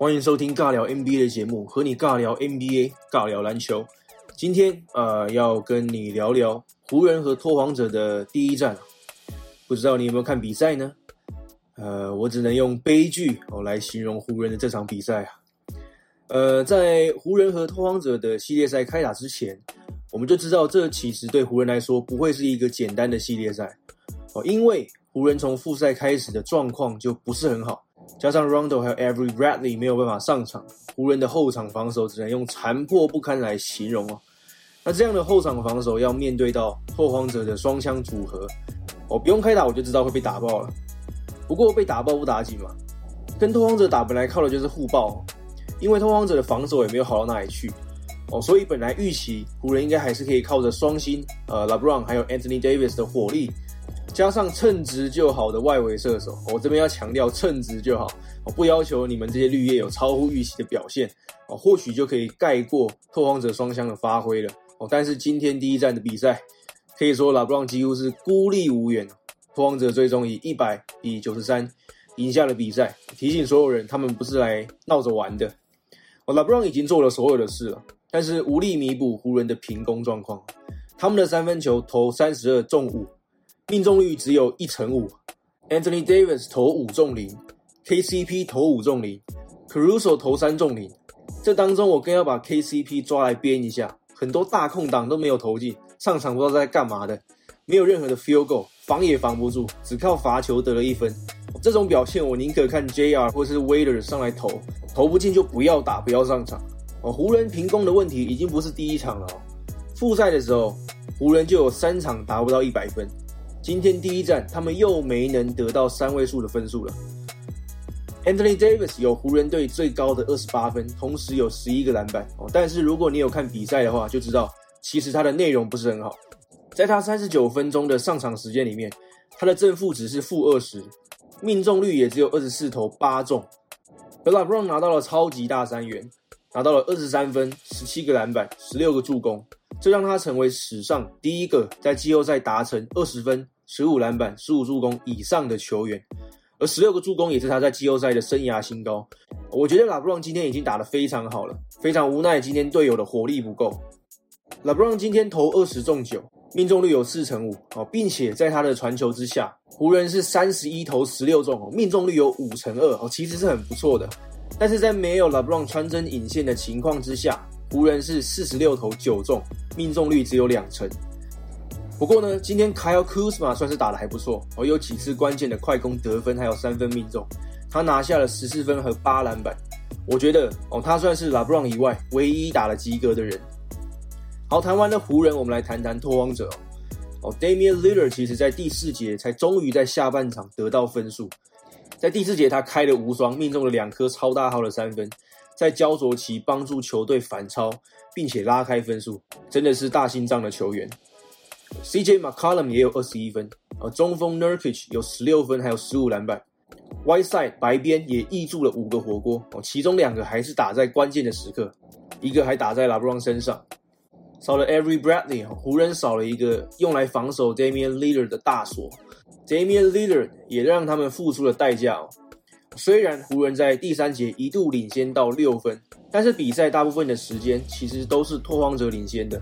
欢迎收听尬聊 NBA 的节目，和你尬聊 NBA，尬聊篮球。今天呃，要跟你聊聊湖人和拓荒者的第一战。不知道你有没有看比赛呢？呃，我只能用悲剧哦来形容湖人的这场比赛啊。呃，在湖人和拓荒者的系列赛开打之前，我们就知道这其实对湖人来说不会是一个简单的系列赛哦，因为湖人从复赛开始的状况就不是很好。加上 Rondo 还有 Every Bradley 没有办法上场，湖人的后场防守只能用残破不堪来形容哦。那这样的后场防守要面对到拓荒者的双枪组合，哦，不用开打我就知道会被打爆了。不过被打爆不打紧嘛，跟拓荒者打本来靠的就是互爆，因为拓荒者的防守也没有好到哪里去哦，所以本来预期湖人应该还是可以靠着双星呃 LeBron 还有 Anthony Davis 的火力。加上称职就好的外围射手，我这边要强调称职就好，我不要求你们这些绿叶有超乎预期的表现，哦，或许就可以盖过拓荒者双枪的发挥了，哦，但是今天第一站的比赛，可以说拉布朗几乎是孤立无援，拓荒者最终以一百比九十三赢下了比赛。提醒所有人，他们不是来闹着玩的，哦，拉布朗已经做了所有的事了，但是无力弥补湖人的平攻状况，他们的三分球投三十二中五。命中率只有一成五，Anthony Davis 投五中零，KCP 投五中零，Caruso 投三中零。这当中我更要把 KCP 抓来编一下，很多大空档都没有投进，上场不知道在干嘛的，没有任何的 field goal，防也防不住，只靠罚球得了一分。这种表现我宁可看 JR 或是 Waiter 上来投，投不进就不要打，不要上场。哦，湖人平攻的问题已经不是第一场了哦，复赛的时候湖人就有三场达不到一百分。今天第一站，他们又没能得到三位数的分数了。Anthony Davis 有湖人队最高的二十八分，同时有十一个篮板哦。但是如果你有看比赛的话，就知道其实他的内容不是很好。在他三十九分钟的上场时间里面，他的正负值是负二十，命中率也只有二十四投八中。而 LeBron 拿到了超级大三元，拿到了二十三分、十七个篮板、十六个助攻，这让他成为史上第一个在季后赛达成二十分。十五篮板、十五助攻以上的球员，而十六个助攻也是他在季后赛的生涯新高。我觉得拉布朗今天已经打得非常好了，非常无奈今天队友的火力不够。拉布朗今天投二十中九，命中率有四成五哦，并且在他的传球之下，湖人是三十一投十六中，命中率有五成二哦，其实是很不错的。但是在没有拉布朗穿针引线的情况之下，湖人是四十六投九中，命中率只有两成。不过呢，今天 Kyle Kuzma 算是打得还不错，哦，有几次关键的快攻得分，还有三分命中，他拿下了十四分和八篮板。我觉得哦，他算是 LeBron 以外唯一打了及格的人。好，谈完了湖人，我们来谈谈拓荒者。哦哦，Damian Lillard 其实在第四节才终于在下半场得到分数，在第四节他开了无双，命中了两颗超大号的三分，在焦灼期帮助球队反超，并且拉开分数，真的是大心脏的球员。CJ McCollum 也有二十一分，呃，中锋 Nurkic 有十六分，还有十五篮板。Whiteside 白边也挹注了五个火锅，哦，其中两个还是打在关键的时刻，一个还打在 LeBron 身上。少了 Every Bradley，湖人少了一个用来防守 Damian Lillard 的大锁。Damian Lillard 也让他们付出了代价哦。虽然湖人在第三节一度领先到六分，但是比赛大部分的时间其实都是拓荒者领先的。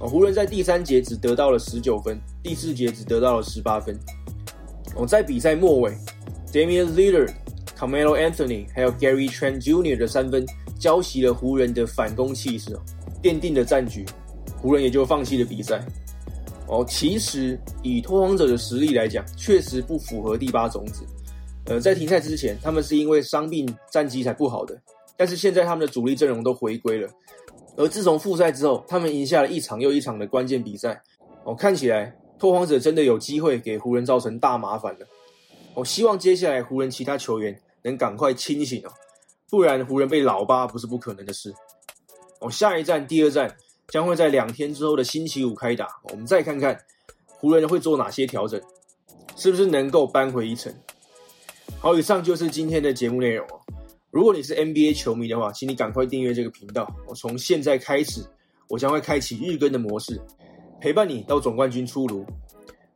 哦，湖人在第三节只得到了十九分，第四节只得到了十八分。哦，在比赛末尾，Damian l i l l a r、Carmelo Anthony 还有 Gary Trent Jr. 的三分浇熄了湖人的反攻气势，奠定了战局，湖人也就放弃了比赛。哦，其实以拓荒者的实力来讲，确实不符合第八种子。呃，在停赛之前，他们是因为伤病战绩才不好的，但是现在他们的主力阵容都回归了。而自从复赛之后，他们赢下了一场又一场的关键比赛。哦，看起来拓荒者真的有机会给湖人造成大麻烦了。我希望接下来湖人其他球员能赶快清醒哦，不然湖人被老八不是不可能的事。哦，下一站第二站将会在两天之后的星期五开打，我们再看看湖人会做哪些调整，是不是能够扳回一城。好，以上就是今天的节目内容哦。如果你是 NBA 球迷的话，请你赶快订阅这个频道。我从现在开始，我将会开启日更的模式，陪伴你到总冠军出炉。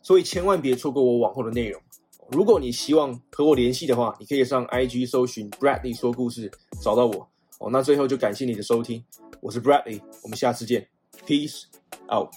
所以千万别错过我往后的内容。如果你希望和我联系的话，你可以上 IG 搜寻 Bradley 说故事找到我哦。那最后就感谢你的收听，我是 Bradley，我们下次见，Peace out。